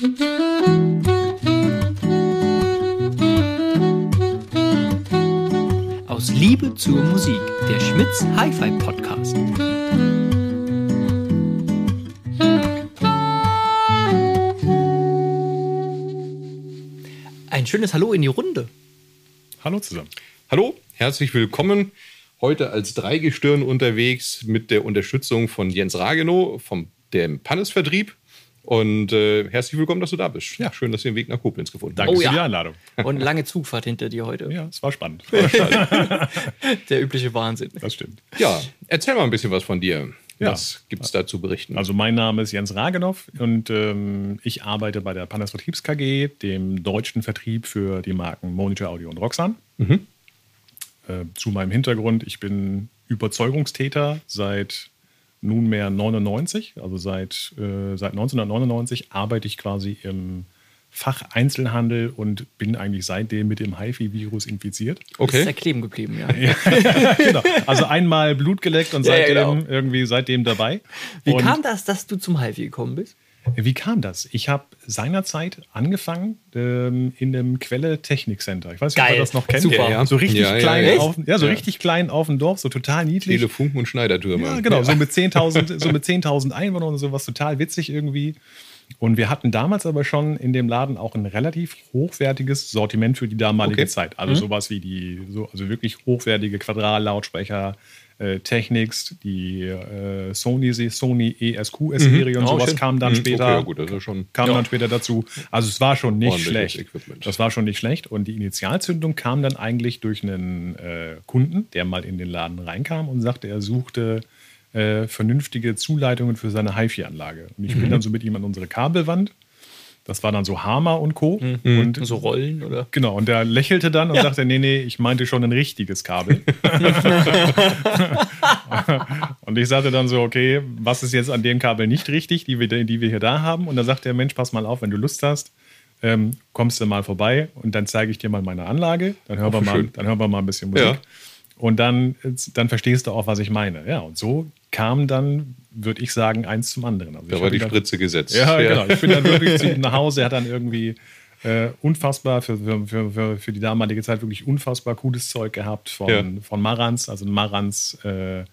Aus Liebe zur Musik, der Schmitz Hi-Fi Podcast. Ein schönes Hallo in die Runde. Hallo zusammen. Hallo, herzlich willkommen. Heute als Dreigestirn unterwegs mit der Unterstützung von Jens Ragenow vom dem Pannes-Vertrieb. Und äh, herzlich willkommen, dass du da bist. Ja, schön, dass du den Weg nach Koblenz gefunden Danke hast. für ja. die Einladung. Und lange Zugfahrt hinter dir heute. Ja, es war spannend. Der übliche Wahnsinn. Das stimmt. Ja, erzähl mal ein bisschen was von dir. Ja. Was gibt es da zu berichten? Also mein Name ist Jens Ragenow und ähm, ich arbeite bei der Pandas Vertriebs KG, dem deutschen Vertrieb für die Marken Monitor Audio und Roxanne. Äh, zu meinem Hintergrund, ich bin Überzeugungstäter seit nunmehr 99, also seit, äh, seit 1999 arbeite ich quasi im Fach Einzelhandel und bin eigentlich seitdem mit dem HIFI-Virus infiziert. Ist okay. ja kleben geblieben, ja. genau. Also einmal Blut geleckt und Ja, ja, seitdem genau. irgendwie seitdem dabei. Wie und kam das, dass du zum HiFi gekommen bist? Wie kam das? Ich habe seinerzeit angefangen ähm, in dem Quelle Technik Center. Ich weiß nicht, ob ihr das noch kennt. Super. Ja, So richtig ja, klein ja. auf, ja, so richtig klein auf dem Dorf, so total niedlich. Viele Funken und Schneidertürme. Ja, genau, so mit 10.000 so mit 10.000 Einwohnern und sowas total witzig irgendwie. Und wir hatten damals aber schon in dem Laden auch ein relativ hochwertiges Sortiment für die damalige Okay. Zeit. Also sowas wie die, so, also wirklich hochwertige Quadrallautsprecher, äh, Technics, die äh, Sony, Sony ESQ-Serie und Oh, sowas schön. kam dann Mhm, später Okay, ja, gut, das ist schon. kam ja. dann später dazu. Also es war schon nicht schlecht. Equipment. Das war schon nicht schlecht. Und die Initialzündung kam dann eigentlich durch einen äh, Kunden, der mal in den Laden reinkam und sagte, er suchte äh, vernünftige Zuleitungen für seine HiFi-Anlage. Und ich Mhm. bin dann so mit ihm an unsere Kabelwand. Das war dann so Hammer und Co. Und So Rollen oder? Genau, und der lächelte dann und sagte, nee, nee, ich meinte schon ein richtiges Kabel. und ich sagte dann so, okay, was ist jetzt an dem Kabel nicht richtig, die wir, die wir hier da haben? Und da sagt der Mensch, pass mal auf, wenn du Lust hast, ähm, kommst du mal vorbei und dann zeige ich dir mal meine Anlage. Dann hören, wir, mal, schön. dann hören wir mal ein bisschen Musik. Ja. Und dann, dann verstehst du auch, was ich meine. Ja, und so kam dann, würde ich sagen, eins zum anderen. Also Da war die dann- Spritze gesetzt. ja, genau. Ich bin dann wirklich zu ihm nach Hause. Er hat dann irgendwie äh, unfassbar für, für, für, für, die damalige Zeit wirklich unfassbar cooles Zeug gehabt von, Ja. von Marantz, also ein Marantz, äh,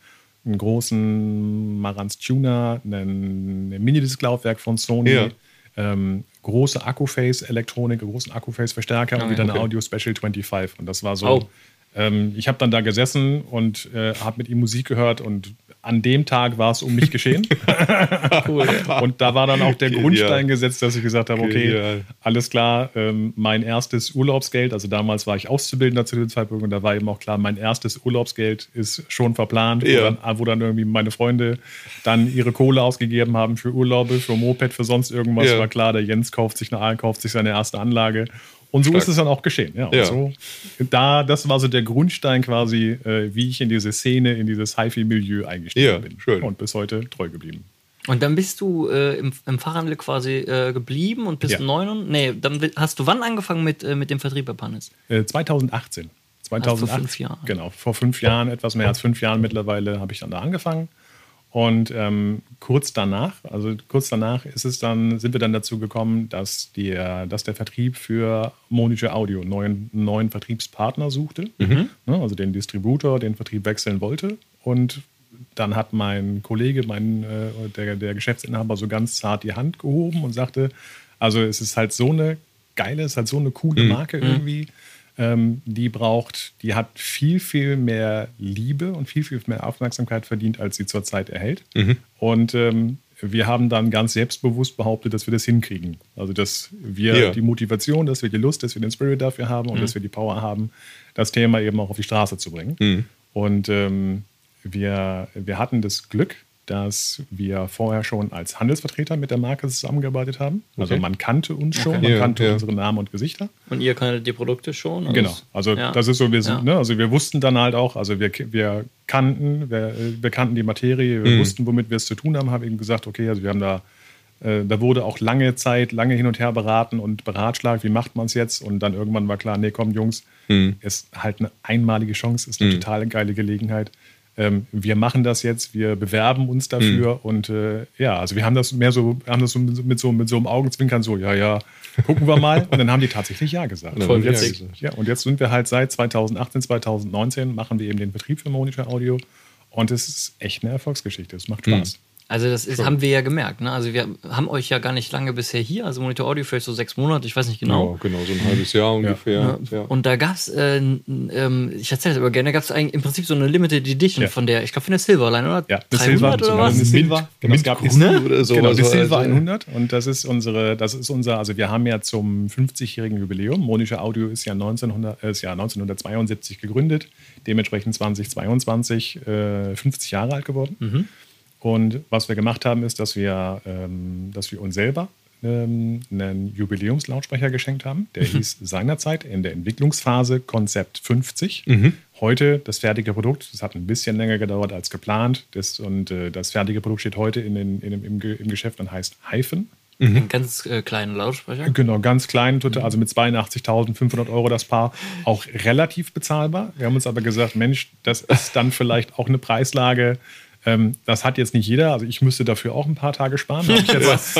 einen großen Marantz Tuner, ein Minidisc-Laufwerk von Sony. Ja. Ähm, große Akkuface-Elektronik, großen Akkuface-Verstärker und wieder eine okay. Audio Special 25. Und das war so. Oh. Ähm, ich habe dann da gesessen und äh, habe mit ihm Musik gehört und an dem Tag war es um mich geschehen. Cool. Und da war dann auch der Genial. Grundstein gesetzt, dass ich gesagt habe, okay, Genial. alles klar, ähm, mein erstes Urlaubsgeld, also damals war ich Auszubildender zu dem Zeitpunkt und da war eben auch klar, mein erstes Urlaubsgeld ist schon verplant, wo, Ja. dann, wo dann irgendwie meine Freunde dann ihre Kohle ausgegeben haben für Urlaube, für Moped, für sonst irgendwas. Ja. War klar, der Jens kauft sich, eine, kauft sich seine erste Anlage. Und so Stark. ist es dann auch geschehen. Ja, Ja. So, da, das war so der Grundstein quasi, äh, wie ich in diese Szene, in dieses HiFi-Milieu eingestiegen Ja, bin. schön. Und bis heute treu geblieben. Und dann bist du äh, im, im Fachhandel quasi äh, geblieben und bist Ja. neun. Nee, dann hast du wann angefangen mit, äh, mit dem Vertrieb bei Pannes? Äh, 2018. 2008, Also vor fünf Jahren. Genau, vor fünf Jahren, etwas mehr als fünf Jahren mittlerweile, habe ich dann da angefangen. Und ähm, kurz danach, also kurz danach ist es dann, sind wir dann dazu gekommen, dass der, dass der Vertrieb für Monitor Audio einen neuen, neuen Vertriebspartner suchte. Ne, also den Distributor, den Vertrieb wechseln wollte. Und dann hat mein Kollege, mein, äh, der, der Geschäftsinhaber, so ganz zart die Hand gehoben und sagte, also es ist halt so eine geile, es ist halt so eine coole Marke irgendwie. Ähm, die braucht, die hat viel, viel mehr Liebe und viel, viel mehr Aufmerksamkeit verdient, als sie zurzeit erhält. Und ähm, wir haben dann ganz selbstbewusst behauptet, dass wir das hinkriegen. Also, dass wir Ja. die Motivation, dass wir die Lust, dass wir den Spirit dafür haben und dass wir die Power haben, das Thema eben auch auf die Straße zu bringen. Und ähm, wir, wir hatten das Glück, dass wir vorher schon als Handelsvertreter mit der Marke zusammengearbeitet haben. Also Okay. man kannte uns schon, man Ja, kannte ja. unsere Namen und Gesichter. Und ihr kanntet die Produkte schon? Also Genau, also ja. das ist so, wir, sind, Ja. ne, also wir wussten dann halt auch, also wir, wir kannten, wir, wir kannten die Materie, wir wussten, womit wir es zu tun haben, haben eben gesagt, okay, also wir haben da, äh, da wurde auch lange Zeit, lange hin und her beraten und beratschlagt, wie macht man es jetzt? Und dann irgendwann war klar, nee, komm Jungs, ist halt eine einmalige Chance, ist eine total geile Gelegenheit. Ähm, wir machen das jetzt, wir bewerben uns dafür mhm. und äh, ja, also wir haben das mehr so, haben das so mit, so mit so einem Augenzwinkern so, ja, ja, gucken wir mal und dann haben die tatsächlich ja gesagt. Und jetzt, ja, gesagt. ja, und jetzt sind wir halt seit 2018, 2019 machen wir eben den Betrieb für Monitor Audio und es ist echt eine Erfolgsgeschichte. Es macht Spaß. Mhm. Also das ist, haben wir ja gemerkt. Ne? Also wir haben euch ja gar nicht lange bisher hier. Also Monitor Audio vielleicht so sechs Monate, ich weiß nicht genau. Ja, genau, so ein halbes Jahr ungefähr. Ja. Und da gab es, äh, ähm, ich erzähle das aber gerne, da gab es im Prinzip so eine Limited Edition ja. von der, ich glaube von der Silverline, oder? Ja, 300 Silver, oder was? Eine Silver, genau, es gab ne? oder so. Genau, die Silver 100 und das ist unsere, das ist unser, also wir haben ja zum 50-jährigen Jubiläum, Monitor Audio ist ja, 1900, äh, ist ja 1972 gegründet, dementsprechend 2022 äh, 50 Jahre alt geworden. Mhm. Und was wir gemacht haben, ist, dass wir, ähm, dass wir uns selber ähm, einen Jubiläumslautsprecher geschenkt haben. Der mhm. hieß seinerzeit in der Entwicklungsphase Konzept 50. Mhm. Heute das fertige Produkt, das hat ein bisschen länger gedauert als geplant. Das, und äh, das fertige Produkt steht heute in den, in, im, im Geschäft und heißt Hyphen. Mhm. Einen ganz äh, kleinen Lautsprecher. Genau, ganz klein, total, also mit 82.500 Euro das Paar. Auch relativ bezahlbar. Wir haben uns aber gesagt, Mensch, das ist dann vielleicht auch eine Preislage, ähm, das hat jetzt nicht jeder. Also ich müsste dafür auch ein paar Tage sparen. Jetzt,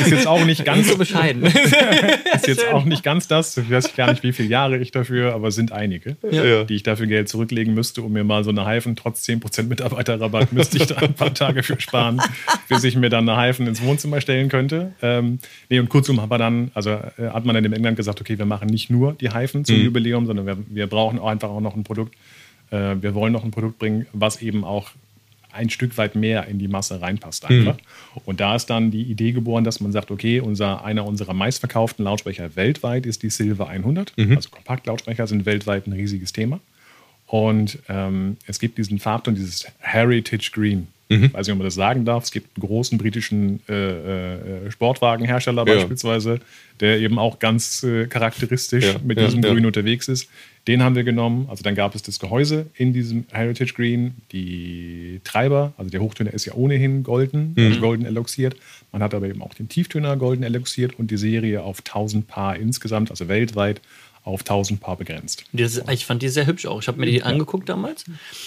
ist jetzt auch nicht ganz so bescheiden. ist jetzt auch nicht ganz das. Ich weiß gar nicht, wie viele Jahre ich dafür, aber es sind einige, ja. die ich dafür Geld zurücklegen müsste, um mir mal so eine Heifen trotz 10% Mitarbeiterrabatt müsste ich da ein paar Tage für sparen, bis ich mir dann eine Heifen ins Wohnzimmer stellen könnte. Ähm, nee, und kurzum hat man dann, also äh, hat man dann in England gesagt, okay, wir machen nicht nur die Heifen zum mhm. Jubiläum, sondern wir, wir brauchen auch einfach auch noch ein Produkt, äh, wir wollen noch ein Produkt bringen, was eben auch ein Stück weit mehr in die Masse reinpasst einfach. Mhm. Und da ist dann die Idee geboren, dass man sagt, okay, unser, einer unserer meistverkauften Lautsprecher weltweit ist die Silver 100. Mhm. Also Kompaktlautsprecher sind weltweit ein riesiges Thema. Und ähm, es gibt diesen Farbton, dieses Heritage Green. Mhm. Ich weiß nicht, ob man das sagen darf. Es gibt einen großen britischen äh, äh, Sportwagenhersteller ja. beispielsweise, der eben auch ganz äh, charakteristisch ja, mit diesem ja, Grün unterwegs ist. Den haben wir genommen. Also dann gab es das Gehäuse in diesem Heritage Green, die Treiber, also der Hochtöner ist ja ohnehin golden, mhm. also golden eloxiert. Man hat aber eben auch den Tieftöner golden eloxiert und die Serie auf 1000 Paar insgesamt, also weltweit auf 1000 Paar begrenzt. Das, ich fand die sehr hübsch auch. Ich habe mir die ja. angeguckt damals.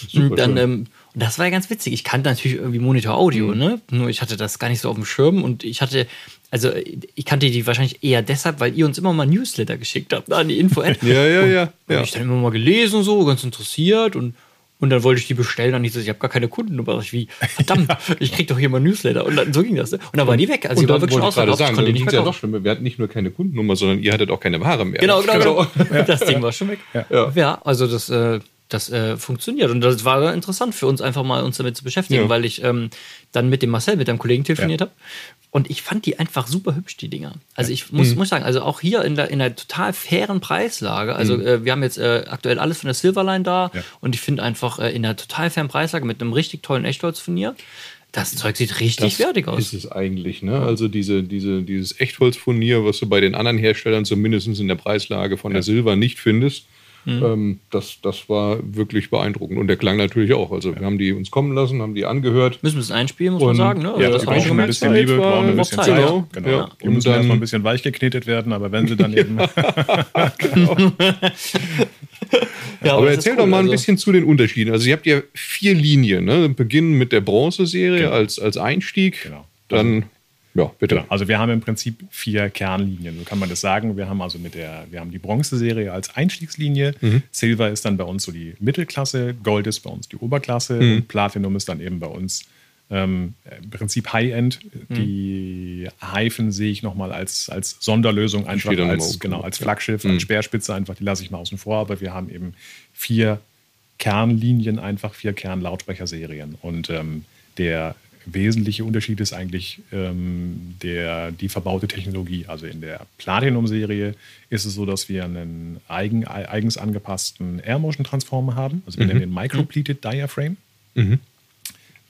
Super dann, ähm, das war ja ganz witzig. Ich kannte natürlich irgendwie Monitor Audio, mhm. ne? Nur ich hatte das gar nicht so auf dem Schirm und ich hatte, also ich kannte die wahrscheinlich eher deshalb, weil ihr uns immer mal Newsletter geschickt habt an die Info-App. ja, ja, ja. Und, ja. ich dann immer mal gelesen, so, ganz interessiert und und dann wollte ich die bestellen und ich so, ich habe gar keine Kundennummer. Ich wie, verdammt, ich krieg doch hier mal Newsletter. Und dann, so ging das. Und dann waren die weg. Also und die war wirklich ausverkauft. Ich konnte nicht ja noch schlimmer. Wir hatten nicht nur keine Kundennummer, sondern ihr hattet auch keine Ware mehr. Genau, genau, genau. Das Ding war schon weg. Ja, ja also das, äh, das äh, funktioniert. Und das war interessant für uns einfach mal uns damit zu beschäftigen, ja. weil ich ähm, dann mit dem Marcel, mit deinem Kollegen telefoniert ja. habe und ich fand die einfach super hübsch, die Dinger. Also ich muss, mhm. muss sagen, also auch hier in der, in der total fairen Preislage. Also mhm. äh, wir haben jetzt äh, aktuell alles von der Silverline da ja. und ich finde einfach äh, in der total fairen Preislage mit einem richtig tollen Echtholzfurnier. Das Zeug sieht richtig das wertig aus. Ist es eigentlich, ne? Also diese, diese, dieses Echtholzfurnier, was du bei den anderen Herstellern zumindest in der Preislage von ja. der Silver nicht findest, Mhm. Ähm, das, das war wirklich beeindruckend. Und der klang natürlich auch. Also ja. wir haben die uns kommen lassen, haben die angehört. Müssen wir es einspielen, muss man sagen. Ne? Also ja, das brauchen ein bisschen Liebe, brauchen ein bisschen Zeit. Genau. genau. Ja. Die müssen dann, erstmal ein bisschen weich geknetet werden, aber wenn sie dann eben. genau. ja, aber, aber erzähl cool, doch mal ein also. bisschen zu den Unterschieden. Also ihr habt ja vier Linien. Ne? Beginnen mit der Bronze-Serie genau. als, als Einstieg. Genau. Dann ja, bitte. Genau. Also wir haben im Prinzip vier Kernlinien, so kann man das sagen. Wir haben also mit der, wir haben die Bronze-Serie als Einstiegslinie. Mhm. Silver ist dann bei uns so die Mittelklasse, Gold ist bei uns die Oberklasse mhm. und Platinum ist dann eben bei uns ähm, im Prinzip High-End. Mhm. Die Hyphen sehe ich nochmal als, als Sonderlösung, einfach als, genau, als Flaggschiff, als mhm. Speerspitze einfach, die lasse ich mal außen vor, aber wir haben eben vier Kernlinien, einfach vier Kernlautsprecherserien. Und ähm, der wesentliche Unterschied ist eigentlich ähm, der, die verbaute Technologie. Also in der Platinum-Serie ist es so, dass wir einen eigen, eigens angepassten Air-Motion-Transformer haben. Also wir mhm. nennen den Micropleated Diaphragm. Mhm.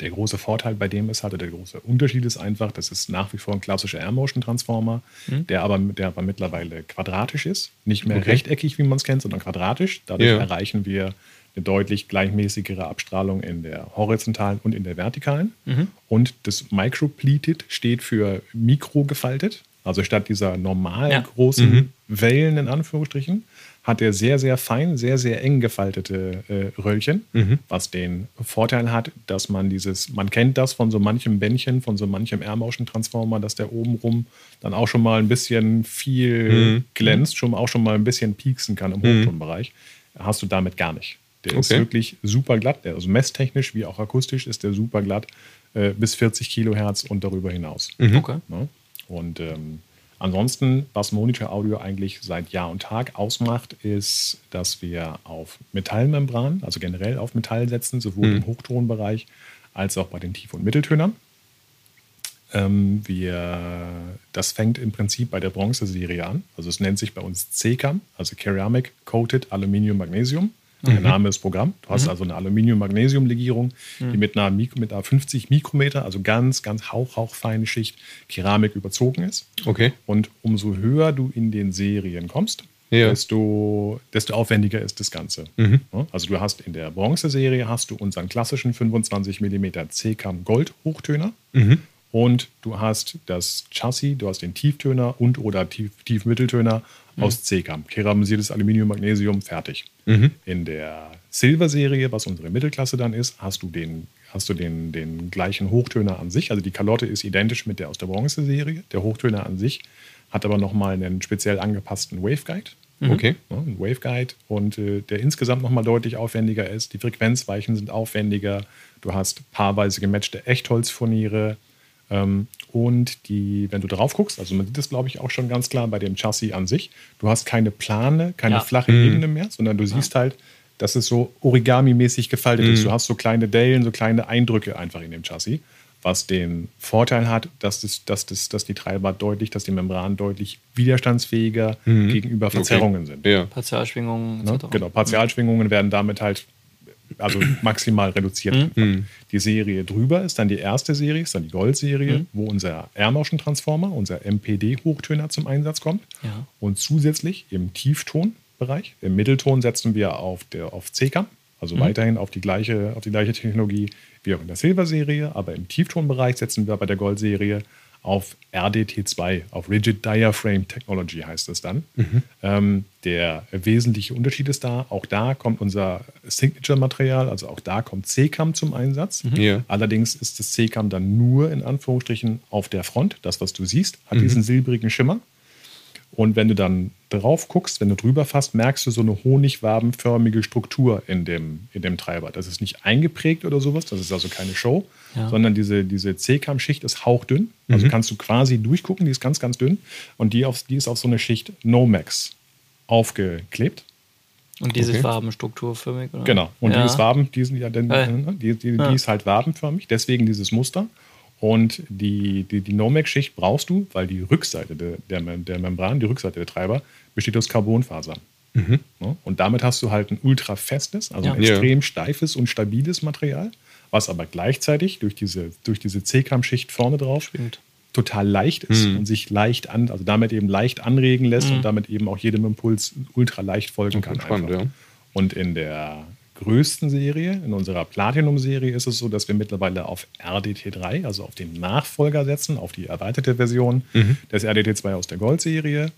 Der große Vorteil bei dem ist halt, der große Unterschied ist einfach, das ist nach wie vor ein klassischer Air-Motion-Transformer, mhm. der, aber, der aber mittlerweile quadratisch ist. Nicht mehr okay. rechteckig, wie man es kennt, sondern quadratisch. Dadurch ja. erreichen wir eine deutlich gleichmäßigere Abstrahlung in der horizontalen und in der vertikalen. Mhm. Und das Micropleated steht für mikrogefaltet. Also statt dieser normal ja. großen mhm. Wellen in Anführungsstrichen hat er sehr, sehr fein, sehr, sehr eng gefaltete äh, Röllchen, mhm. was den Vorteil hat, dass man dieses, man kennt das von so manchem Bändchen, von so manchem Air-Motion-Transformer, dass der obenrum dann auch schon mal ein bisschen viel mhm. glänzt, schon auch schon mal ein bisschen pieksen kann im mhm. Hochtonbereich. Hast du damit gar nicht. Der okay. ist wirklich super glatt, also messtechnisch wie auch akustisch ist der super glatt, äh, bis 40 Kilohertz und darüber hinaus. Mhm. Okay. Ja? Und ähm, Ansonsten, was Monitor Audio eigentlich seit Jahr und Tag ausmacht, ist, dass wir auf Metallmembran, also generell auf Metall setzen, sowohl mhm. im Hochtonbereich als auch bei den Tief- und Mitteltönern. Ähm, wir, das fängt im Prinzip bei der Bronze-Serie an. Also es nennt sich bei uns CCAM, also Ceramic Coated Aluminium Magnesium. Der mhm. Name ist Programm. Du hast mhm. also eine Aluminium-Magnesium-Legierung, die mhm. mit einer, mit einer 50 Mikrometer, also ganz, ganz hauch, hauchfeine Schicht Keramik überzogen ist. Okay. Und umso höher du in den Serien kommst, ja. desto, desto aufwendiger ist das Ganze. Mhm. Also du hast in der Bronze-Serie hast du unseren klassischen 25 mm C-Cam Gold Hochtöner. Mhm. Und du hast das Chassis, du hast den Tieftöner und oder Tief, Tiefmitteltöner mhm. aus C-Cam. Keramisiertes Aluminium, Magnesium, fertig. Mhm. In der Silver-Serie, was unsere Mittelklasse dann ist, hast du den hast du den, den gleichen Hochtöner an sich. Also die Kalotte ist identisch mit der aus der Bronze-Serie. Der Hochtöner an sich hat aber nochmal einen speziell angepassten Waveguide. Mhm. Okay. Ja, ein Waveguide und äh, der insgesamt nochmal deutlich aufwendiger ist. Die Frequenzweichen sind aufwendiger. Du hast paarweise gematchte Echtholzfurniere. Ähm, und die, wenn du drauf guckst, also man sieht das, glaube ich, auch schon ganz klar bei dem Chassis an sich, du hast keine Plane, keine ja. flache mhm. Ebene mehr, sondern du siehst ja. halt, dass es so Origami-mäßig gefaltet mhm. ist. Du hast so kleine Dellen, so kleine Eindrücke einfach in dem Chassis, was den Vorteil hat, dass, das, dass, das, dass die Treiber deutlich, dass die Membranen deutlich widerstandsfähiger mhm. gegenüber Verzerrungen okay. sind. Ja. Partialschwingungen. Ne? Genau, Partialschwingungen werden damit halt also maximal reduziert. Mhm. Die Serie drüber ist dann die erste Serie, ist dann die Gold-Serie, mhm. wo unser Air-Motion-Transformer, unser MPD-Hochtöner zum Einsatz kommt. Ja. Und zusätzlich im Tieftonbereich, im Mittelton setzen wir auf, der, auf CK, also mhm. weiterhin auf die, gleiche, auf die gleiche Technologie wie auch in der Silver-Serie, aber im Tieftonbereich setzen wir bei der Gold-Serie auf RDT2, auf Rigid Diaphragm Technology heißt es dann. Mhm. Ähm, der wesentliche Unterschied ist da, auch da kommt unser Signature-Material, also auch da kommt CCAM zum Einsatz. Mhm. Ja. Allerdings ist das CCAM dann nur in Anführungsstrichen auf der Front. Das, was du siehst, hat mhm. diesen silbrigen Schimmer. Und wenn du dann drauf guckst, wenn du drüber fasst, merkst du so eine honigwabenförmige Struktur in dem, in dem Treiber. Das ist nicht eingeprägt oder sowas, das ist also keine Show, ja. sondern diese, diese C-Cam-Schicht ist hauchdünn. Also mhm. kannst du quasi durchgucken, die ist ganz, ganz dünn. Und die, auf, die ist auf so eine Schicht Nomex aufgeklebt. Und diese okay. wabenstrukturförmig, oder? Genau. Und ja. die ist Waben, die, sind ja, denn, äh. die, die, die ist halt wabenförmig, deswegen dieses Muster. Und die, die, die Nomex-Schicht brauchst du, weil die Rückseite der, der, der, Membran, die Rückseite der Treiber, besteht aus Carbonfasern. Mhm. Und damit hast du halt ein ultra festes, also ja. ein extrem steifes und stabiles Material, was aber gleichzeitig durch diese, durch diese C-Cam-Schicht vorne drauf Stimmt. total leicht ist mhm. und sich leicht an, also damit eben leicht anregen lässt mhm. und damit eben auch jedem Impuls ultra leicht folgen kann. Spannend, ja. Und in der größten Serie, in unserer Platinum-Serie, ist es so, dass wir mittlerweile auf RDT3, also auf den Nachfolger setzen, auf die erweiterte Version mhm. des RDT2 aus der Gold-Serie.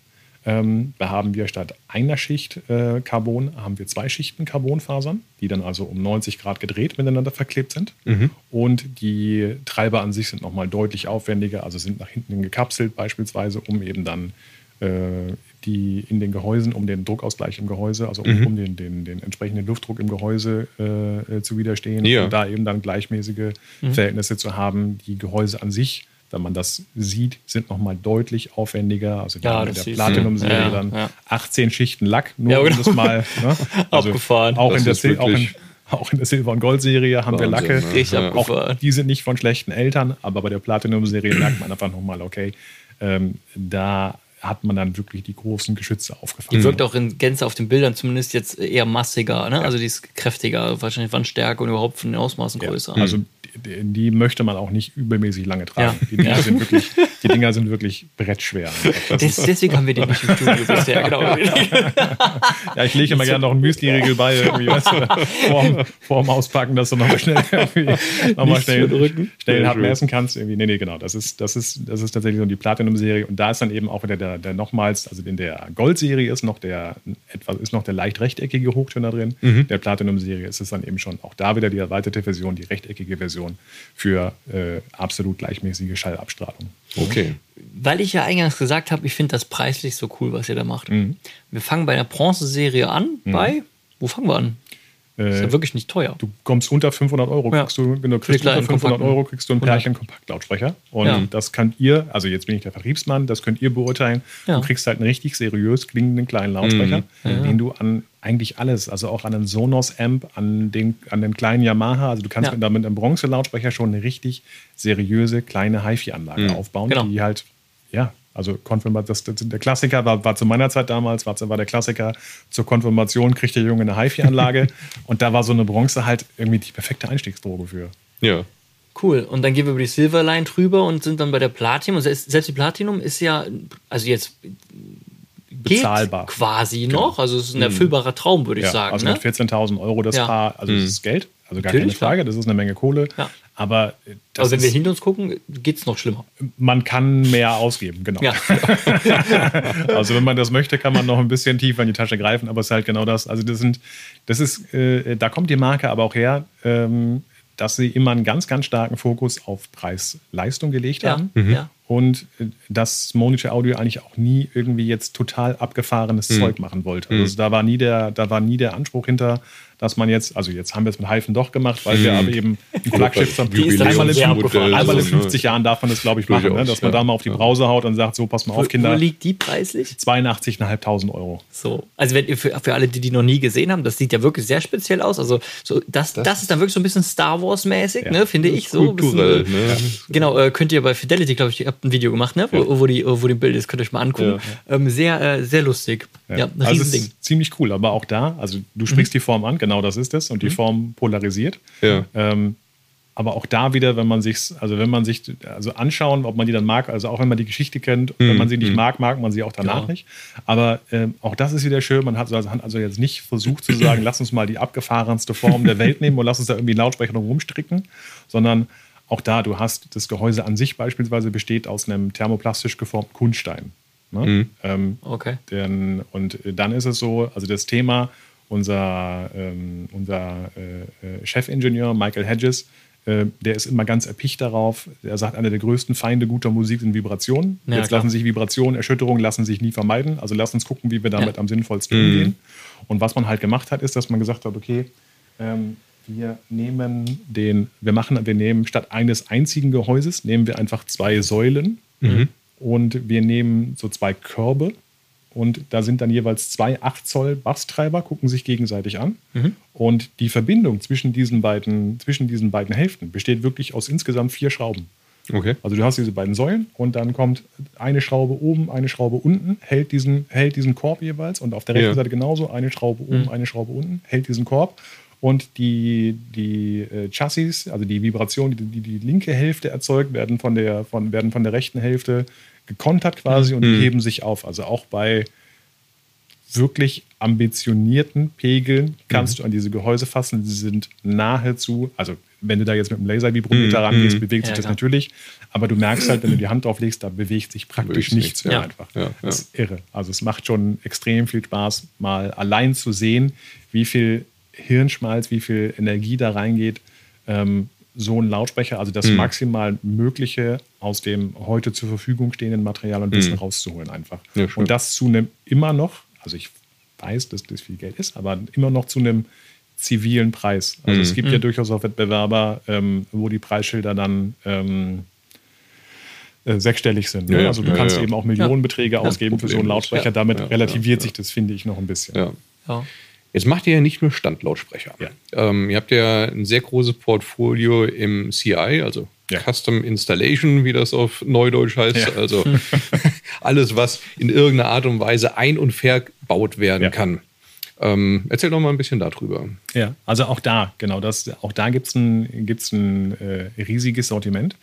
Ähm, da haben wir statt einer Schicht äh, Carbon, haben wir zwei Schichten Carbonfasern, die dann also um 90 Grad gedreht miteinander verklebt sind. Mhm. Und die Treiber an sich sind nochmal deutlich aufwendiger, also sind nach hinten gekapselt beispielsweise, um eben dann äh, die in den Gehäusen, um den Druckausgleich im Gehäuse, also um, mhm. um den, den, den, entsprechenden Luftdruck im Gehäuse äh, zu widerstehen ja. und da eben dann gleichmäßige mhm. Verhältnisse zu haben. Die Gehäuse an sich, wenn man das sieht, sind nochmal deutlich aufwendiger. Also ja, in der Platinum-Serie ja, dann ja. 18 Schichten Lack, nur ja, genau. um das mal. Ne? Also Abgefahren. Auch in, der Sil auch, in, auch in der Silber- und Gold-Serie haben Wahnsinn, wir Lacke. Ja. Auch die sind nicht von schlechten Eltern, aber bei der Platinum-Serie merkt man einfach nochmal, okay, ähm, da hat man dann wirklich die großen Geschütze aufgefangen. Die wirkt auch in Gänze auf den Bildern zumindest jetzt eher massiger, ne? Ja. Also die ist kräftiger, wahrscheinlich Wandstärke und überhaupt von den Ausmaßen größer. Ja. Also die, die, möchte man auch nicht übermäßig lange tragen. Ja. Die, Dinger sind wirklich, die Dinger sind wirklich brettschwer. Des, deswegen haben wir den nicht im Studio bisher, genau. ja, ich lege immer gerne noch ein Müsli-Riegel bei, irgendwie, weißt du, vorm, vorm Auspacken, dass du nochmal schnell, nochmal schnell, schnell hart essen kannst. Irgendwie. Nee, nee, genau. Das ist, das ist, das ist tatsächlich so die Platinum-Serie. Und da ist dann eben auch wieder der, der nochmals, also in der Gold-Serie ist noch der etwas, ist noch der leicht rechteckige Hochtöner drin. Mhm. Der Platinum-Serie ist es dann eben schon auch da wieder die erweiterte Version, die rechteckige Version für äh, absolut gleichmäßige Schallabstrahlung. Okay. Weil ich ja eingangs gesagt habe, ich finde das preislich so cool, was ihr da macht. Mhm. Wir fangen bei einer Bronze-Serie an, mhm. bei, wo fangen wir an? Das ist ja äh, wirklich nicht teuer. Du kommst unter 500 Euro, ja. kriegst du, genau, kriegst unter 500 Euro kriegst du einen Pärchen Kompaktlautsprecher. Und ja. das könnt ihr, also jetzt bin ich der Vertriebsmann, das könnt ihr beurteilen. Ja. Du kriegst halt einen richtig seriös klingenden kleinen Lautsprecher, mhm. den du an eigentlich alles, also auch an einen Sonos-Amp, an den, an den kleinen Yamaha, also du kannst ja. damit einem Bronze-Lautsprecher schon eine richtig seriöse kleine HiFi-Anlage mhm. aufbauen, genau. die halt, ja, also Konfirmation, das, das, der Klassiker war, war zu meiner Zeit damals, war, war der Klassiker, zur Konfirmation kriegt der Junge eine HiFi-Anlage und da war so eine Bronze halt irgendwie die perfekte Einstiegsdroge für. Ja. Cool. Und dann gehen wir über die Silverline drüber und sind dann bei der Platinum. Und selbst die Platinum ist ja, also jetzt bezahlbar. quasi genau. noch. Also es ist ein mhm. erfüllbarer Traum, würde ich ja, sagen. Also ne? mit 14.000 Euro das ja. Paar, also mhm. das ist Geld, also gar Natürlich, keine Frage, das ist eine Menge Kohle. Ja. Aber, aber wenn wir hinter uns gucken, geht es noch schlimmer. Man kann mehr ausgeben, genau. Ja. also wenn man das möchte, kann man noch ein bisschen tiefer in die Tasche greifen, aber es ist halt genau das. Also das sind, das ist, äh, da kommt die Marke aber auch her, ähm, dass sie immer einen ganz, ganz starken Fokus auf Preis-Leistung gelegt haben. Ja. Mhm. Ja und äh, dass Monitor Audio eigentlich auch nie irgendwie jetzt total abgefahrenes mhm. Zeug machen wollte. Also mhm. da war nie der, da war nie der Anspruch hinter, dass man jetzt, also jetzt haben wir es mit Hyphen doch gemacht, weil wir aber eben ein Flaggschiff haben. Einmal, in, einmal in 50 Jahren darf man das, glaube ich, machen, ne? dass man da mal auf die Brause haut und sagt, so, pass mal auf, Kinder. Wo liegt die preislich? 82.500 Euro. So, also wenn ihr für, für alle, die die noch nie gesehen haben, das sieht ja wirklich sehr speziell aus. Also so, das, das, das ist dann wirklich so ein bisschen Star Wars mäßig, ja. ne, finde ich. So, Kulturell, bisschen, ne? Genau, äh, könnt ihr bei Fidelity, glaube ich, ihr habt ein Video gemacht, ne, wo, ja. wo, die, wo die Bild ist, könnt ihr euch mal angucken. Ja. Ähm, sehr, äh, sehr lustig. Ja, ja ein also Riesending. ziemlich cool, aber auch da, also du sprichst mhm. die Form an, genau das ist es. Und die mhm. Form polarisiert. Ja. Ähm, aber auch da wieder, wenn man sich, also wenn man sich also anschauen, ob man die dann mag, also auch wenn man die Geschichte kennt, mhm. wenn man sie nicht mhm. mag, mag man sie auch danach ja. nicht. Aber ähm, auch das ist wieder schön. Man hat also, also jetzt nicht versucht zu sagen, lass uns mal die abgefahrenste Form der Welt nehmen und lass uns da irgendwie Lautsprecher rumstricken, sondern auch da, du hast das Gehäuse an sich beispielsweise besteht aus einem thermoplastisch geformten Kunststein. Ne? Mhm. Ähm, okay. Denn, und dann ist es so, also das Thema unser, ähm, unser äh, äh, Chefingenieur Michael Hedges, äh, der ist immer ganz erpicht darauf. Er sagt, einer der größten Feinde guter Musik sind Vibrationen. Ja, Jetzt klar. lassen sich Vibrationen, Erschütterungen lassen sich nie vermeiden. Also lass uns gucken, wie wir damit ja. am sinnvollsten mhm. umgehen. Und was man halt gemacht hat, ist, dass man gesagt hat, okay, ähm, wir nehmen den, wir machen, wir nehmen statt eines einzigen Gehäuses, nehmen wir einfach zwei Säulen mhm. und wir nehmen so zwei Körbe und da sind dann jeweils zwei 8 Zoll Basstreiber, gucken sich gegenseitig an. Mhm. Und die Verbindung zwischen diesen, beiden, zwischen diesen beiden Hälften besteht wirklich aus insgesamt vier Schrauben. Okay. Also du hast diese beiden Säulen und dann kommt eine Schraube oben, eine Schraube unten, hält diesen, hält diesen Korb jeweils und auf der rechten ja. Seite genauso eine Schraube oben, mhm. eine Schraube unten, hält diesen Korb und die, die äh, Chassis, also die Vibrationen, die, die die linke Hälfte erzeugt, werden von der, von, werden von der rechten Hälfte gekontert quasi und mhm. heben sich auf. Also auch bei wirklich ambitionierten Pegeln kannst mhm. du an diese Gehäuse fassen. Sie sind nahezu, also wenn du da jetzt mit dem Laservibrometer mhm. rangehst, bewegt sich ja, das klar. natürlich. Aber du merkst halt, wenn du die Hand drauf legst, da bewegt sich praktisch nichts mehr ja. einfach. Ja, das ist irre. Also es macht schon extrem viel Spaß, mal allein zu sehen, wie viel Hirnschmalz, wie viel Energie da reingeht. Ähm, so ein Lautsprecher, also das mhm. maximal Mögliche aus dem heute zur Verfügung stehenden Material und Wissen mhm. rauszuholen einfach. Ja, und das zu einem immer noch, also ich weiß, dass das viel Geld ist, aber immer noch zu einem zivilen Preis. Also mhm. es gibt ja mhm. durchaus auch Wettbewerber, ähm, wo die Preisschilder dann ähm, äh, sechsstellig sind. Ne? Ja, also du ja, kannst eben auch Millionenbeträge ausgeben für so einen Lautsprecher. Damit relativiert sich das, finde ich, noch ein bisschen. Ja. Jetzt macht ihr ja nicht nur Standlautsprecher. Ja. Ähm, ihr habt ja ein sehr großes Portfolio im CI, also ja. Custom Installation, wie das auf Neudeutsch heißt. Ja. Also alles, was in irgendeiner Art und Weise ein- und verbaut werden kann. Ähm, erzähl doch mal ein bisschen darüber. Ja, also auch da, genau, das, auch da gibt es ein, gibt's ein äh, riesiges Sortiment.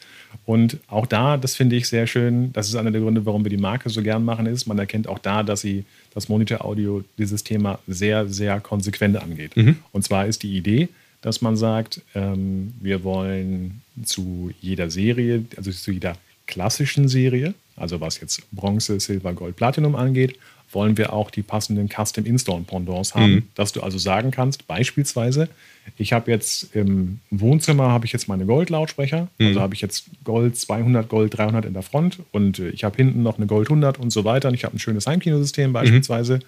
Und auch da, das finde ich sehr schön, das ist einer der Gründe, warum wir die Marke so gern machen, ist, man erkennt auch da, dass sie das Monitor Audio dieses Thema sehr, sehr konsequent angeht. Mhm. Und zwar ist die Idee, dass man sagt, ähm, wir wollen zu jeder Serie, also zu jeder klassischen Serie, also was jetzt Bronze, Silber, Gold, Platinum angeht, wollen wir auch die passenden Custom Install Pendants haben, mhm. dass du also sagen kannst, beispielsweise, ich habe jetzt im Wohnzimmer habe ich jetzt meine Gold-Lautsprecher, mhm. also habe ich jetzt Gold 200, Gold 300 in der Front und äh, ich habe hinten noch eine Gold 100 und so weiter und ich habe ein schönes Heimkinosystem mhm. beispielsweise mhm.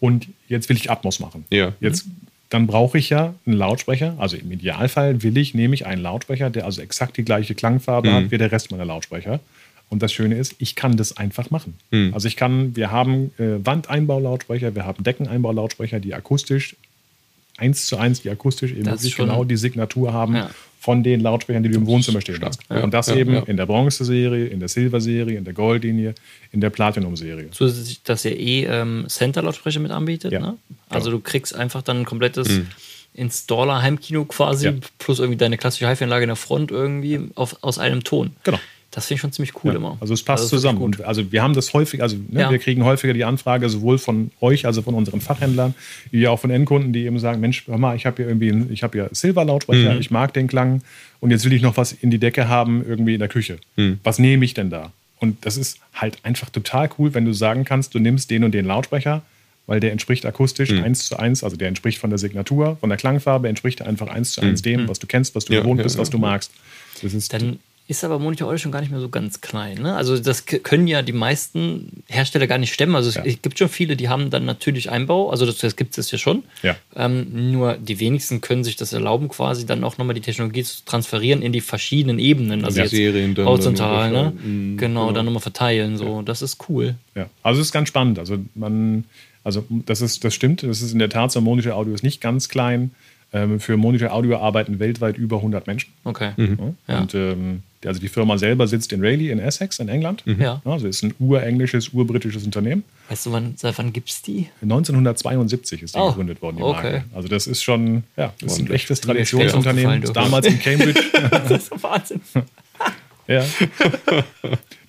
und jetzt will ich Atmos machen. Ja. Jetzt dann brauche ich ja einen Lautsprecher. Also im Idealfall will ich, nehme ich einen Lautsprecher, der also exakt die gleiche Klangfarbe mhm. hat wie der Rest meiner Lautsprecher. Und das Schöne ist, ich kann das einfach machen. Mhm. Also ich kann, wir haben äh, Wandeinbaulautsprecher, wir haben Deckeneinbaulautsprecher, die akustisch eins zu eins, die akustisch eben wirklich genau die Signatur haben ja. von den Lautsprechern, die du im Wohnzimmer stehen hast. Ja. Und das ja, eben in der Bronze-Serie, in der Silver-Serie, in der Gold-Linie, in der Platinum-Serie. Zusätzlich, dass er eh ähm, Center-Lautsprecher mit anbietet. Ne? Also du kriegst einfach dann ein komplettes mhm. Installer-Heimkino quasi, plus irgendwie deine klassische HiFi-Anlage in der Front irgendwie auf, aus einem Ton. Genau. Das finde ich schon ziemlich cool ja, immer. Also es passt also zusammen. Und also wir haben das häufig, also ne, ja. wir kriegen häufiger die Anfrage sowohl von euch, also von unseren Fachhändlern, wie auch von Endkunden, die eben sagen, Mensch, hör mal, ich habe hier irgendwie, einen, ich habe ja Silver-Lautsprecher, mhm. ich mag den Klang und jetzt will ich noch was in die Decke haben irgendwie in der Küche. Mhm. Was nehme ich denn da? Und das ist halt einfach total cool, wenn du sagen kannst, du nimmst den und den Lautsprecher, weil der entspricht akustisch mhm. eins zu eins, also der entspricht von der Signatur, von der Klangfarbe, entspricht einfach eins zu eins mhm. dem, was du kennst, was du ja, gewohnt bist, ja, was du magst. Das ist Dann ist aber Monitor Audio schon gar nicht mehr so ganz klein. Ne? Also das können ja die meisten Hersteller gar nicht stemmen. Also es ja. gibt schon viele, die haben dann natürlich Einbau. Also das, das gibt es ja schon. Ja. Ähm, nur die wenigsten können sich das erlauben, quasi dann auch nochmal die Technologie zu transferieren in die verschiedenen Ebenen. Also ja, jetzt Serien dann horizontal, dann ne? Mhm, genau, genau, dann nochmal verteilen. So, das ist cool. Ja, also es ist ganz spannend. Also man, also das ist, das stimmt. Das ist in der Tat so. Monitor Audio ist nicht ganz klein. Ähm, für Monitor Audio arbeiten weltweit über 100 Menschen. Okay. Mhm. Ja. Und ähm, also die Firma selber sitzt in Rayleigh in Essex in England. Mhm. Ja. Also ist ein urenglisches, urbritisches Unternehmen. Weißt du, wann, seit wann gibt es die? 1972 ist die oh, gegründet worden, die okay. Marke. Also das ist schon, ja, das ist ein echtes Traditionsunternehmen. Damals in Cambridge. das ist Wahnsinn. ja.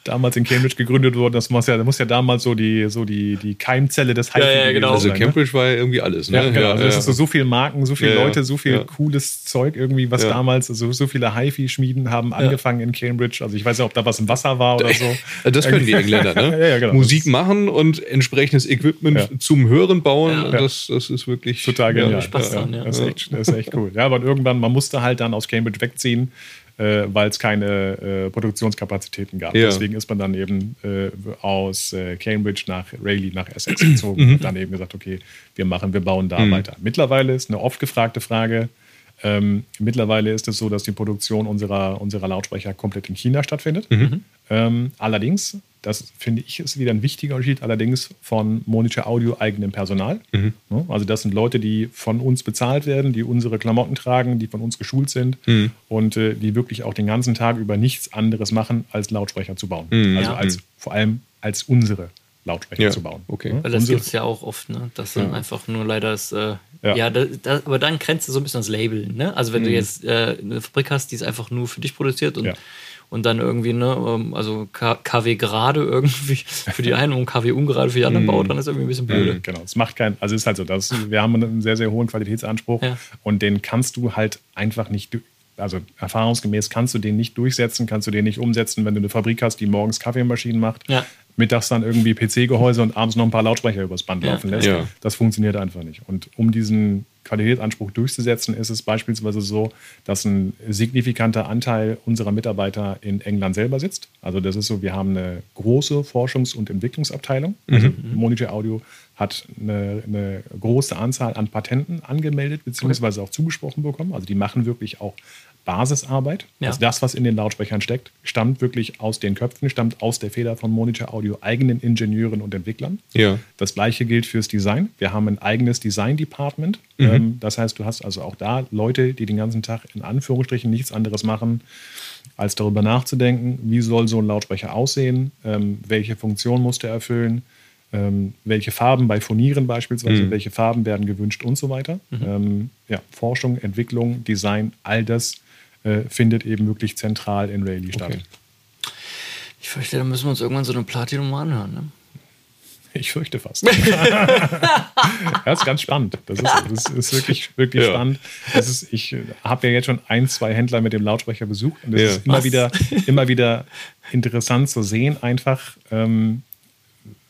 damals in Cambridge gegründet worden. Das muss ja, das muss ja damals so die, so die, die Keimzelle des Hype ja, ja, genau. Also sein, ne? Cambridge ne? war ja irgendwie alles. Ne? Ja, genau. Also ja, also ja. so, so viele Marken, so viele Leute, so viel cooles Zeug irgendwie, was damals, also so viele HiFi-Schmieden haben angefangen in Cambridge. Also ich weiß ja, ob da was im Wasser war oder so. Das können die Engländer, ne? genau. Musik machen und entsprechendes Equipment zum Hören bauen. Das, das ist wirklich total genial. Spaß dran, ja. Das, ist echt, das ist echt cool. Ja, aber irgendwann, man musste halt dann aus Cambridge wegziehen äh, weil es keine äh, Produktionskapazitäten gab. Ja. Deswegen ist man dann eben äh, aus äh, Cambridge nach Rayleigh, nach Essex gezogen mhm. und dann eben gesagt, okay, wir machen, wir bauen da mhm. weiter. Mittlerweile ist eine oft gefragte Frage, ähm, mittlerweile ist es so, dass die Produktion unserer, unserer Lautsprecher komplett in China stattfindet. Mhm. Ähm, allerdings das finde ich ist wieder ein wichtiger Unterschied, allerdings von Monitor Audio eigenem Personal. Mhm. Also das sind Leute, die von uns bezahlt werden, die unsere Klamotten tragen, die von uns geschult sind mhm. und äh, die wirklich auch den ganzen Tag über nichts anderes machen, als Lautsprecher zu bauen. Mhm, also ja. als vor allem als unsere Lautsprecher ja. zu bauen. Okay. Weil das gibt es ja auch oft, ne? Das sind ja. einfach nur leider das, äh, ja, ja da, da, aber dann grenzt du so ein bisschen das Label, ne? Also wenn du mhm. jetzt äh, eine Fabrik hast, die es einfach nur für dich produziert und und dann irgendwie, ne, ähm, also KW gerade irgendwie für die einen und KW ungerade für die anderen baut, dann ist irgendwie ein bisschen blöd. Genau, es macht keinen, also es ist halt so, das, wir haben einen sehr, sehr hohen Qualitätsanspruch ja. und den kannst du halt einfach nicht also erfahrungsgemäß kannst du den nicht durchsetzen, kannst du den nicht umsetzen, wenn du eine Fabrik hast, die morgens Kaffeemaschinen macht, ja. mittags dann irgendwie PC-Gehäuse und abends noch ein paar Lautsprecher übers Band ja. laufen lässt. Ja. Das funktioniert einfach nicht. Und um diesen Qualitätsanspruch durchzusetzen, ist es beispielsweise so, dass ein signifikanter Anteil unserer Mitarbeiter in England selber sitzt. Also das ist so, wir haben eine große Forschungs- und Entwicklungsabteilung. Also mhm. Monitor Audio hat eine, eine, große Anzahl an Patenten angemeldet bzw. auch zugesprochen bekommen. Also die machen wirklich auch Basisarbeit. Ja. Also das, was in den Lautsprechern steckt, stammt wirklich aus den Köpfen, stammt aus der Feder von Monitor Audio eigenen Ingenieuren und Entwicklern. Ja. Das gleiche gilt fürs Design. Wir haben ein eigenes Design-Department. Mhm. Ähm, das heißt, du hast also auch da Leute, die den ganzen Tag in Anführungsstrichen nichts anderes machen, als darüber nachzudenken, wie soll so ein Lautsprecher aussehen, ähm, welche Funktion muss der erfüllen, ähm, welche Farben bei Furnieren beispielsweise, mhm. welche Farben werden gewünscht und so weiter. Mhm. Ähm, ja, Forschung, Entwicklung, Design, all das äh, findet eben wirklich zentral in Rayleigh statt. Okay. Ich fürchte, da müssen wir uns irgendwann so eine Platinum anhören. Ne? Ich fürchte fast. das ist ganz spannend. Das ist, das ist wirklich, wirklich ja. spannend. Ist, ich habe ja jetzt schon ein, zwei Händler mit dem Lautsprecher besucht und es ja. ist immer wieder, immer wieder interessant zu sehen, einfach, ähm,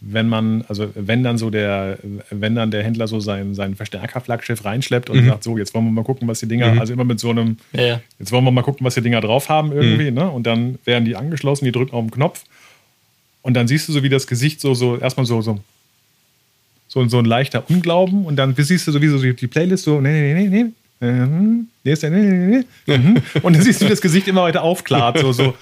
wenn man, also wenn dann so der, wenn dann der Händler so sein, sein Verstärker-Flaggschiff reinschleppt und mhm. sagt, so, jetzt wollen wir mal gucken, was die Dinger, mhm. also immer mit so einem, ja. jetzt wollen wir mal gucken, was die Dinger drauf haben irgendwie, mhm. ne? Und dann werden die angeschlossen, die drücken auf den Knopf und dann siehst du so, wie das Gesicht so, so erstmal so, so, so, so ein leichter Unglauben und dann siehst du sowieso die Playlist so, nee, nee, nee, nee. Mhm. Nee, ist der, nee, nee, nee. Mhm. Und dann siehst du, wie das Gesicht immer weiter aufklart. So, so,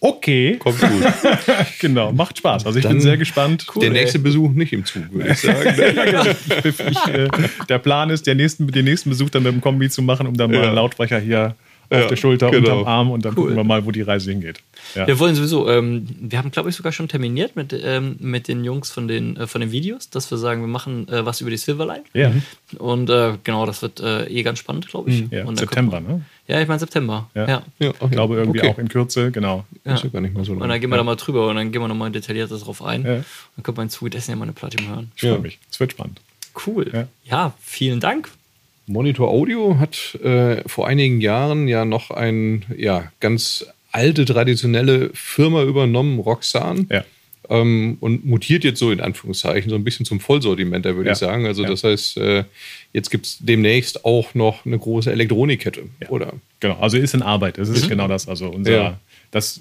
okay. Kommt gut. genau, macht Spaß. Also ich Dann bin sehr gespannt. Cool, der nächste ey. Besuch nicht im Zug, würde ich sagen. ja, genau. ich, ich, äh, der Plan ist, der nächsten, den nächsten Besuch dann mit dem Kombi zu machen, um dann ja. mal einen Lautsprecher hier auf der Schulter, genau. unterm Arm und dann cool. gucken wir mal, wo die Reise hingeht. Ja. Wir wollen sowieso, ähm, wir haben, glaube ich, sogar schon terminiert mit, ähm, mit den Jungs von den, äh, von den Videos, dass wir sagen, wir machen äh, was über die Silverline. Ja. Und äh, genau, das wird äh, eh ganz spannend, glaube ich. Mhm. Ja, September, ne? Ja, ich meine September. Ja. ja. ja okay. Ich glaube irgendwie okay. auch in Kürze, genau. Ja. Ist ja gar nicht mal so lange. Und dann gehen wir da mal drüber und dann gehen wir nochmal detailliert darauf ein. Ja. Dann können wir in Zuge dessen ja mal eine Platin hören. Ich freue mich. Es wird spannend. Cool. Ja. vielen Dank. Monitor Audio hat äh, vor einigen Jahren ja noch ein ja, ganz alte, traditionelle Firma übernommen, Roxanne. Ja. Ähm, und mutiert jetzt so in Anführungszeichen so ein bisschen zum Vollsortimenter, würde ja. ich sagen. Also, ja. das heißt, äh, jetzt gibt es demnächst auch noch eine große Elektronikkette, ja. oder? Genau, also ist in Arbeit. Das ist mhm. genau das. Also, unser, das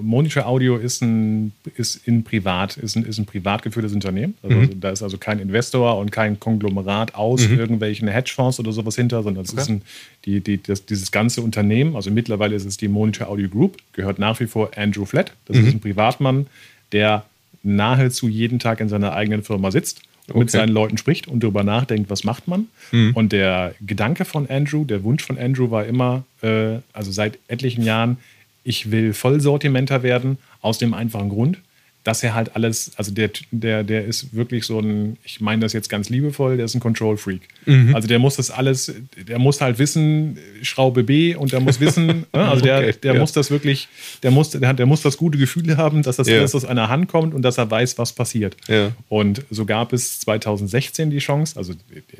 Monitor Audio ist ein, ist in privat, ist ein, ist ein privat geführtes Unternehmen. Also mhm. Da ist also kein Investor und kein Konglomerat aus mhm. irgendwelchen Hedgefonds oder sowas hinter, sondern es okay. ist ein, die, die, das, dieses ganze Unternehmen, also mittlerweile ist es die Monitor Audio Group, gehört nach wie vor Andrew Flatt. Das mhm. ist ein Privatmann, der nahezu jeden Tag in seiner eigenen Firma sitzt und okay. mit seinen Leuten spricht und darüber nachdenkt, was macht man. Mhm. Und der Gedanke von Andrew, der Wunsch von Andrew war immer, äh, also seit etlichen Jahren, ich will Vollsortimenter werden, aus dem einfachen Grund, dass er halt alles, also der, der, der ist wirklich so ein, ich meine das jetzt ganz liebevoll, der ist ein Control-Freak. Mhm. Also der muss das alles, der muss halt wissen, Schraube B und der muss wissen, ne? also der, okay, der ja. muss das wirklich, der muss, der, der muss das gute Gefühl haben, dass das ja. alles aus einer Hand kommt und dass er weiß, was passiert. Ja. Und so gab es 2016 die Chance, also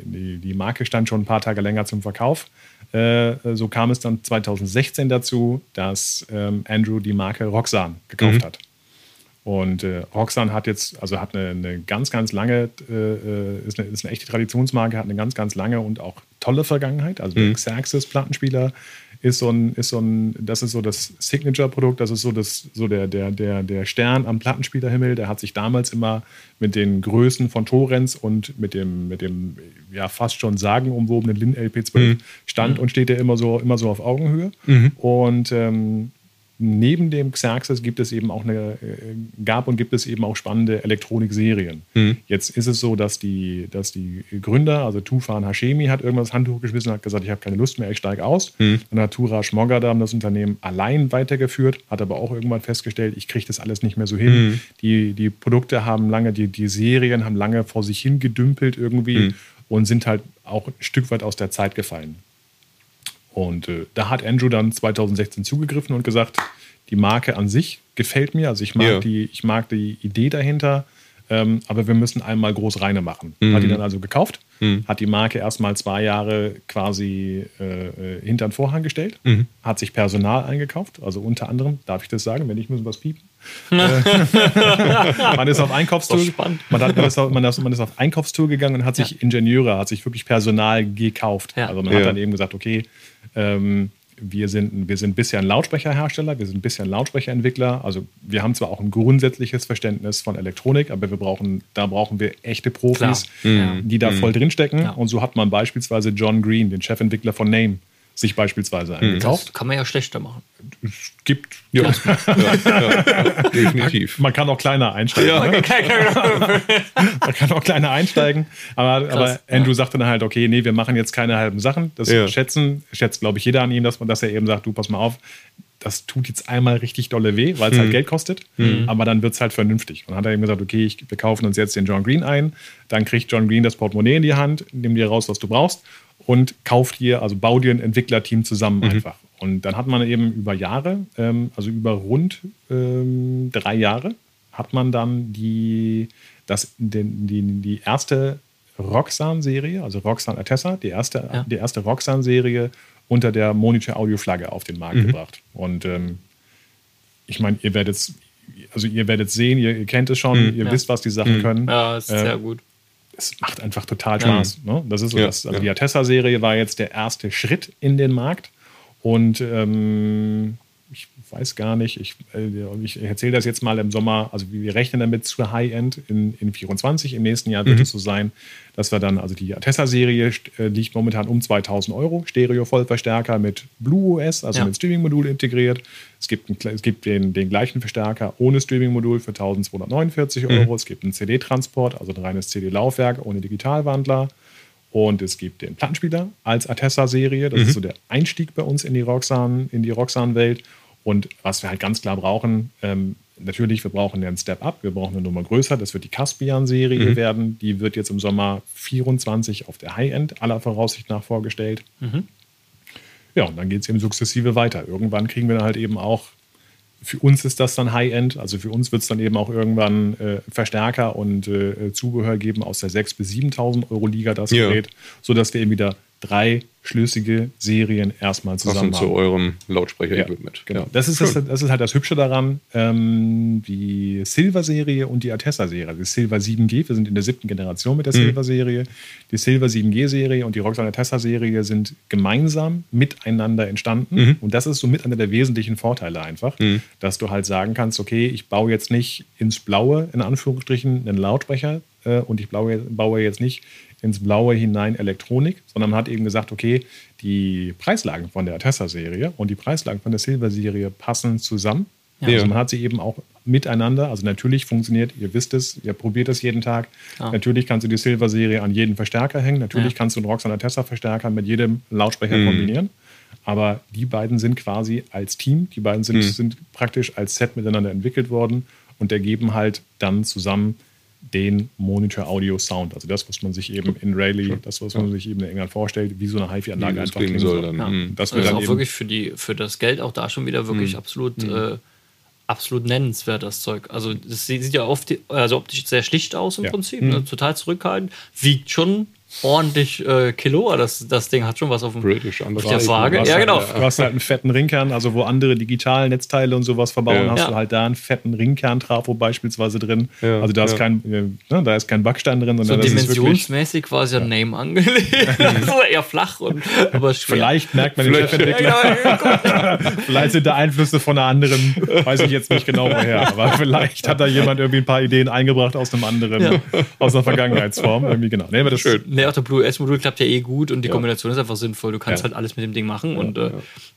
die, die Marke stand schon ein paar Tage länger zum Verkauf. Äh, so kam es dann 2016 dazu, dass ähm, Andrew die Marke Roxanne gekauft mhm. hat. Und äh, Roxanne hat jetzt, also hat eine, eine ganz, ganz lange, äh, äh, ist, eine, ist, eine, echte Traditionsmarke, hat eine ganz, ganz lange und auch tolle Vergangenheit. Also mhm. der Xerxes-Plattenspieler ist so ein, ist so ein, das ist so das Signature-Produkt, das ist so, das, so der, der, der, der Stern am Plattenspielerhimmel. Der hat sich damals immer mit den Größen von Torrens und mit dem, mit dem ja fast schon sagenumwobenen Lin LP12 mhm. stand mhm. und steht er immer so, immer so auf Augenhöhe. Mhm. Und ähm, neben dem Xerxes gibt es eben auch eine, äh, gab und gibt es eben auch spannende Elektronikserien. Mhm. Jetzt ist es so, dass die, dass die Gründer, also Tufan Hashemi, hat irgendwas das Handtuch geschmissen und hat gesagt, ich habe keine Lust mehr, ich steige aus. Mhm. Dann hat Turaj Mogadam das Unternehmen allein weitergeführt, hat aber auch irgendwann festgestellt, ich kriege das alles nicht mehr so hin. Mhm. Die, die Produkte haben lange, die, die Serien haben lange vor sich hin gedümpelt irgendwie mhm. und sind halt auch ein Stück weit aus der Zeit gefallen. Und äh, da hat Andrew dann 2016 zugegriffen und gesagt, die Marke an sich gefällt mir. Also ich mag, ja. die, ich mag die Idee dahinter, ähm, aber wir müssen einmal groß reine machen. Mhm. Hat die dann also gekauft, mhm. hat die Marke erstmal zwei Jahre quasi äh, äh, hinter den Vorhang gestellt, mhm. hat sich Personal eingekauft, also unter anderem, darf ich das sagen, wenn nicht, müssen wir es piepen. Äh, man ist auf Einkaufstour. Man, hat, man, ist auf, man, ist auf, Einkaufstour gegangen und hat sich ja. Ingenieure, hat sich wirklich Personal gekauft. Ja. Also man ja. hat dann eben gesagt, okay, ähm, wir sind, wir sind bisher ein Lautsprecherhersteller, wir sind bisher ein Lautsprecherentwickler. Also wir haben zwar auch ein grundsätzliches Verständnis von Elektronik, aber wir brauchen, da brauchen wir echte Profis, mhm. die da mhm. voll drinstecken. Ja. Und so hat man beispielsweise John Green, den Chefentwickler von Name, sich beispielsweise hm. eingekauft. Das kann man ja schlechter machen. Es gibt. Ja, ja, ja, definitiv. Man kann auch kleiner einsteigen. Ne? man kann auch kleiner einsteigen. Aber, Krass, aber Andrew sagte dann halt, okay, nee, wir machen jetzt keine halben Sachen. Das schätzen, schätzt, glaube ich, jeder an ihm, dass, man, dass er eben sagt, du, pass mal auf, das tut jetzt einmal richtig dolle weh, weil es halt Geld kostet, aber dann wird es halt vernünftig. Und dann hat er ihm gesagt, okay, ich, wir kaufen uns jetzt den John Green ein, dann kriegt John Green das Portemonnaie in die Hand, nimm dir raus, was du brauchst und kauft dir, also bau dir ein Entwicklerteam zusammen einfach. Und dann hat man eben über Jahre, ähm, also über rund ähm, drei Jahre, hat man dann die, das, den, die, die erste Roxanne-Serie, also Roxanne Atessa, die erste, Ja. die erste Roxanne-Serie unter der Monitor Audio-Flagge auf den Markt gebracht. Und ähm, ich meine, ihr werdet also ihr werdet sehen, ihr, ihr kennt es schon, ihr Ja. wisst, was die Sachen können. Ja, ist Äh, sehr gut. Es macht einfach total Spaß. Ne? Das ist so, Ja, das, also ja. die Atessa-Serie war jetzt der erste Schritt in den Markt. Und ähm, ich weiß gar nicht, ich, äh, ich erzähle das jetzt mal im Sommer, also wir rechnen damit zu High-End in, in 24. Im nächsten Jahr wird Mhm. es so sein, dass wir dann, also die Atessa-Serie äh, liegt momentan um 2000 Euro, Stereo-Vollverstärker mit Blue OS, also Ja. mit Streaming-Modul integriert. Es gibt, ein, es gibt den, den gleichen Verstärker ohne Streaming-Modul für 1249 Mhm. Euro. Es gibt einen CD-Transport, also ein reines CD-Laufwerk ohne Digitalwandler. Und es gibt den Plattenspieler als Atessa-Serie. Das ist so der Einstieg bei uns in die Roxanne, in die Roxanne-Welt. Und was wir halt ganz klar brauchen, ähm, natürlich, wir brauchen einen Step-Up, wir brauchen eine Nummer größer. Das wird die Caspian-Serie werden. Die wird jetzt im Sommer 24 auf der High-End aller Voraussicht nach vorgestellt. Ja, und dann geht es eben sukzessive weiter. Irgendwann kriegen wir dann halt eben auch, für uns ist das dann High-End, also für uns wird es dann eben auch irgendwann äh, Verstärker und äh, Zubehör geben aus der 6.000 bis 7.000 Euro Liga, das Ja. Gerät, sodass wir eben wieder drei schlüssige Serien erstmal zusammen Passend zu eurem Lautsprecher-Equipment. Genau. Ja. Das, ist das, das ist halt das Hübsche daran. Ähm, die Silver-Serie und die Atessa-Serie. Die Silver 7G, wir sind in der siebten Generation mit der Silver-Serie. Die Silver 7G-Serie und die Roxanne Atessa-Serie sind gemeinsam miteinander entstanden. Und das ist so mit einer der wesentlichen Vorteile einfach, dass du halt sagen kannst, okay, ich baue jetzt nicht ins Blaue, in Anführungsstrichen, einen Lautsprecher äh, und ich baue, baue jetzt nicht ins Blaue hinein Elektronik, sondern man hat eben gesagt, okay, die Preislagen von der Atessa-Serie und die Preislagen von der Silver-Serie passen zusammen. Ja. Also man hat sie eben auch miteinander. Also natürlich funktioniert, ihr wisst es, ihr probiert es jeden Tag. Ja. Natürlich kannst du die Silver-Serie an jeden Verstärker hängen. Natürlich Ja. kannst du einen Roxanne Atessa-Verstärker mit jedem Lautsprecher kombinieren. Aber die beiden sind quasi als Team, die beiden sind, sind praktisch als Set miteinander entwickelt worden und ergeben halt dann zusammen den Monitor Audio Sound. Also das, was man sich eben in Rayleigh, das, was man sich eben in England vorstellt, wie so eine HiFi-Anlage einfach klingen soll soll. dann. Ja. Mhm. Das Das wird ist dann auch wirklich für, die, für das Geld auch da schon wieder wirklich absolut, äh, absolut nennenswert, das Zeug. Also das sieht ja oft, also optisch sehr schlicht aus im Ja. Prinzip, ne? total zurückhaltend, wiegt schon ordentlich äh, Kilo, das, das Ding hat schon was auf dem British, auf der. Waage. Du hast Ja, halt, genau. Du hast halt einen fetten Ringkern, also wo andere digitale Netzteile und sowas verbauen, Ja. hast Ja. du halt da einen fetten Ringkern-Trafo beispielsweise drin. Ja, Also da ist ja. kein, äh, ne, da ist kein Backstein drin, So sondern das ist wirklich. dimensionsmäßig quasi ein Name angelegt. so eher flach und aber schwer. Vielleicht merkt man den Chefentwickler. Ja. Vielleicht sind da Einflüsse von einer anderen, weiß ich jetzt nicht genau woher, aber vielleicht hat da jemand irgendwie ein paar Ideen eingebracht aus einem anderen, Ja. aus einer Vergangenheitsform. Irgendwie genau. Nee, aber das Schön. Nee, auch der Blue S-Modul klappt ja eh gut und die Ja. Kombination ist einfach sinnvoll. Du kannst Ja. halt alles mit dem Ding machen und, äh,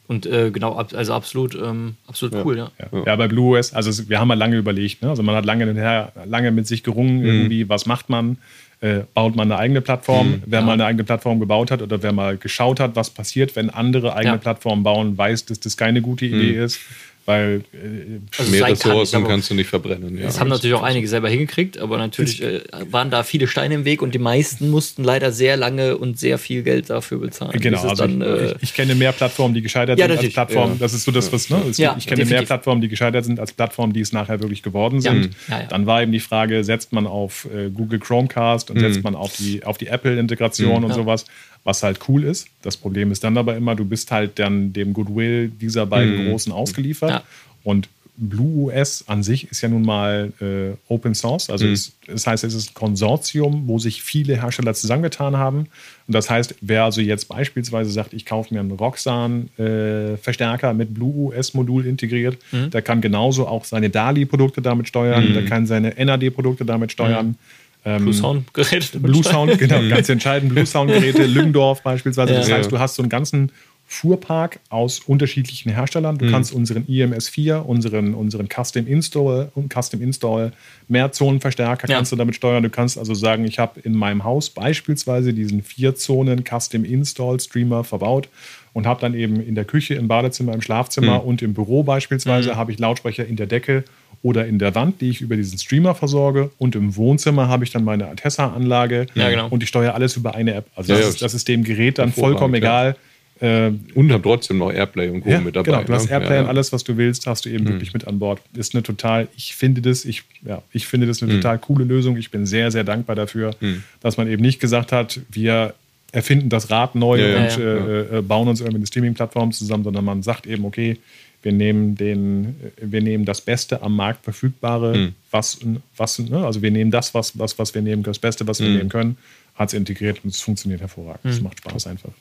und äh, genau, ab- also absolut, ähm, absolut cool, ja. Ja. ja, bei Blue OS, also es, wir haben mal lange überlegt, ne? also man hat lange, hinterher- lange mit sich gerungen, Mhm. irgendwie, was macht man? Äh, baut man eine eigene Plattform? Wer mal eine eigene Plattform gebaut hat oder wer mal geschaut hat, was passiert, wenn andere eigene Ja. Plattformen bauen, weiß, dass das keine gute Idee ist, weil äh, Also Mehr kann, Ressourcen aber- kannst du nicht verbrennen. Ja. Das haben natürlich auch einige selber hingekriegt, aber natürlich äh, waren da viele Steine im Weg und die meisten mussten leider sehr lange und sehr viel Geld dafür bezahlen. Genau, also dann, äh, ich, ich kenne mehr Plattformen, die gescheitert Ja, sind als. Plattformen. Ja. Das ist so das, was, ne? Ich kenne mehr definitiv. Plattformen, die gescheitert sind als Plattformen, die es nachher wirklich geworden sind. Dann war eben die Frage, setzt man auf äh, Google Chromecast und setzt man auf die, auf die Apple-Integration und Ja. sowas, was halt cool ist. Das Problem ist dann aber immer, du bist halt dann dem Goodwill dieser beiden Großen ausgeliefert. Ja. Und Blue OS an sich ist ja nun mal äh, Open Source. Also es, das heißt, es ist ein Konsortium, wo sich viele Hersteller zusammengetan haben. Und das heißt, wer also jetzt beispielsweise sagt, ich kaufe mir einen Roxanne-Verstärker mit Blue OS-Modul integriert, der kann genauso auch seine DALI-Produkte damit steuern, der kann seine NAD-Produkte damit steuern. Ähm, Blue Sound-Gerät. Blue Sound, genau, ganz entscheidend. Blue Sound-Geräte, Lügendorf beispielsweise. Das Ja. heißt, du hast so einen ganzen Fuhrpark aus unterschiedlichen Herstellern. Du mhm. kannst unseren IMS4, unseren, unseren Custom Install, Custom Install Mehrzonenverstärker ja. kannst du damit steuern. Du kannst also sagen, ich habe in meinem Haus beispielsweise diesen vier Zonen Custom Install Streamer verbaut und habe dann eben in der Küche, im Badezimmer, im Schlafzimmer mhm. und im Büro beispielsweise mhm. habe ich Lautsprecher in der Decke oder in der Wand, die ich über diesen Streamer versorge. Und im Wohnzimmer habe ich dann meine Atessa-Anlage ja, genau. und ich steuere alles über eine App. Also ja, das, ist, das, ist, dem Gerät dann vollkommen egal. Äh, und habe trotzdem noch Airplay und Co. Ja, mit dabei. Genau, du hast ne? Airplay und alles, was du willst, hast du eben mhm. wirklich mit an Bord. Ist eine total, ich finde das, ich, ja, ich finde das eine mhm. total coole Lösung. Ich bin sehr, sehr dankbar dafür, mhm. dass man eben nicht gesagt hat, wir erfinden das Rad neu ja, und ja, äh, äh, bauen uns irgendwie eine Streaming-Plattform zusammen, sondern man sagt eben, okay, wir nehmen, den, wir nehmen das Beste am Markt verfügbare, mhm. was, was ne? also wir nehmen das, was, was, was wir nehmen, das Beste, was wir mhm. nehmen können, hat es integriert und es funktioniert hervorragend. Es mhm. macht Spaß einfach.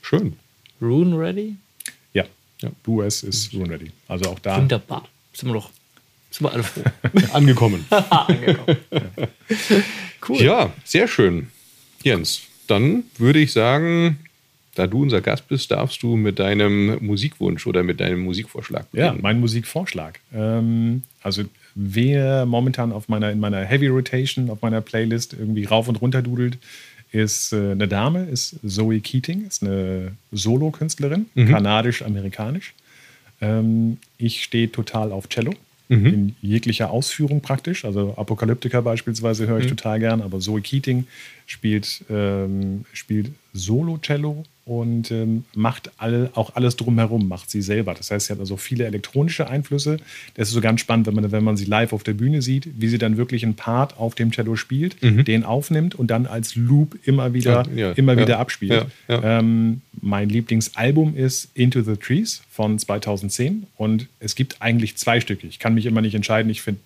Schön. Rune Ready? Ja, ja. US ist Rune Ready. Also auch da. Wunderbar. Sind wir doch sind wir alle froh. Angekommen. Angekommen. Cool. Ja, sehr schön. Jens, dann würde ich sagen, da du unser Gast bist, darfst du mit deinem Musikwunsch oder mit deinem Musikvorschlag beginnen. Ja, mein Musikvorschlag. Ähm, also wer momentan auf meiner, in meiner Heavy Rotation, auf meiner Playlist irgendwie rauf und runter dudelt, ist äh, eine Dame, ist Zoe Keating, ist eine Solo-Künstlerin, mhm. kanadisch-amerikanisch. Ähm, ich stehe total auf Cello. Mhm. In jeglicher Ausführung praktisch. Also Apokalyptiker beispielsweise höre ich mhm. total gern, aber Zoe Keating spielt, ähm, spielt Solo-Cello und ähm, macht all, auch alles drumherum, macht sie selber. Das heißt, sie hat also viele elektronische Einflüsse. Das ist so ganz spannend, wenn man, wenn man sie live auf der Bühne sieht, wie sie dann wirklich einen Part auf dem Cello spielt, mhm. den aufnimmt und dann als Loop immer wieder, ja, ja, immer ja, wieder abspielt. Ähm, mein Lieblingsalbum ist Into the Trees von 2010 und es gibt eigentlich zwei Stücke. Ich kann mich immer nicht entscheiden. Ich finde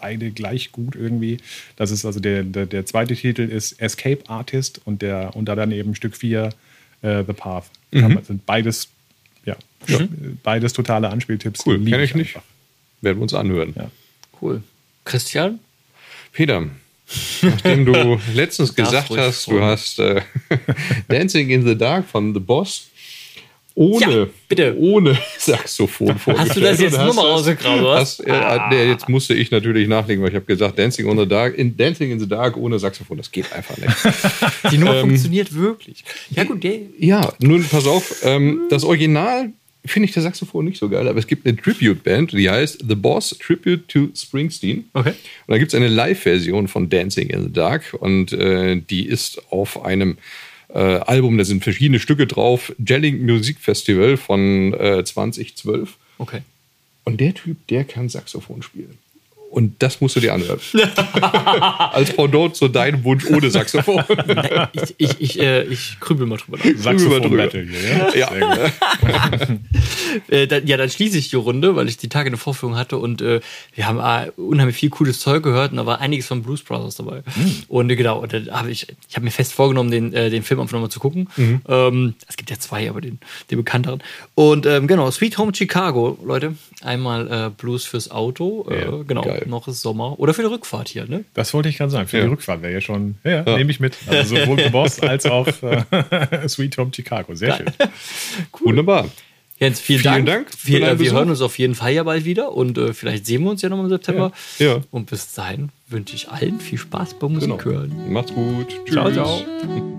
beide gleich gut irgendwie. Das ist also der, der, der zweite Titel ist Escape Artist und der und da dann eben Stück 4 äh, The Path. Mhm. Das sind beides, ja, mhm. beides totale Anspieltipps. Cool, kenne ich nicht. Werden wir uns anhören. Ja. Cool. Christian? Peter, nachdem du letztens gesagt hast, du hast äh, Dancing in the Dark von The Boss ohne, ja, bitte. ohne Saxophon Hast du das jetzt nur mal rausgekramt? Äh, ah. nee, jetzt musste ich natürlich nachlegen, weil ich habe gesagt, Dancing in the Dark, in Dancing in the Dark ohne Saxophon, das geht einfach nicht. Die Nummer ähm, funktioniert wirklich. Ja, gut, der. Ja, nun pass auf, ähm, das Original finde ich das Saxophon nicht so geil, aber es gibt eine Tribute-Band, die heißt The Boss Tribute to Springsteen. Okay. Und da gibt es eine Live-Version von Dancing in the Dark und äh, die ist auf einem äh, Album, da sind verschiedene Stücke drauf. Jelling Music Festival von äh, 2012. Okay. Und der Typ, der kann Saxophon spielen. Und das musst du dir anhören. Als Pendant zu deinem Wunsch ohne Saxophon. ich, ich, ich, äh, ich krübel mal drüber nach. Saxophon Battle hier, ja? Ja. äh, dann, ja, dann schließe ich die Runde, weil ich die Tage eine Vorführung hatte und äh, wir haben äh, unheimlich viel cooles Zeug gehört und da war einiges von Blues Brothers dabei. Mhm. Und äh, genau, und da habe ich, ich habe mir fest vorgenommen, den, äh, den Film einfach nochmal zu gucken. Mhm. Ähm, es gibt ja zwei, aber den, den bekannteren. Und ähm, genau, Sweet Home Chicago, Leute. Einmal Blues fürs Auto. Ja, genau. Geil geil. Noch ist Sommer. Oder für die Rückfahrt hier, ne? Das wollte ich gerade sagen. Für ja. die Rückfahrt wäre ja schon, ja, ja. nehme ich mit. Also sowohl Boss als auch äh, Sweet Home Chicago. Sehr schön. cool. Wunderbar. Jens, vielen, vielen Dank. Dank wir, äh, wir hören uns auf jeden Fall ja bald wieder und äh, vielleicht sehen wir uns ja noch im September. Ja. ja. Und bis dahin wünsche ich allen viel Spaß beim Musik genau. hören. Macht's gut. Tschüss. Ciao, ciao.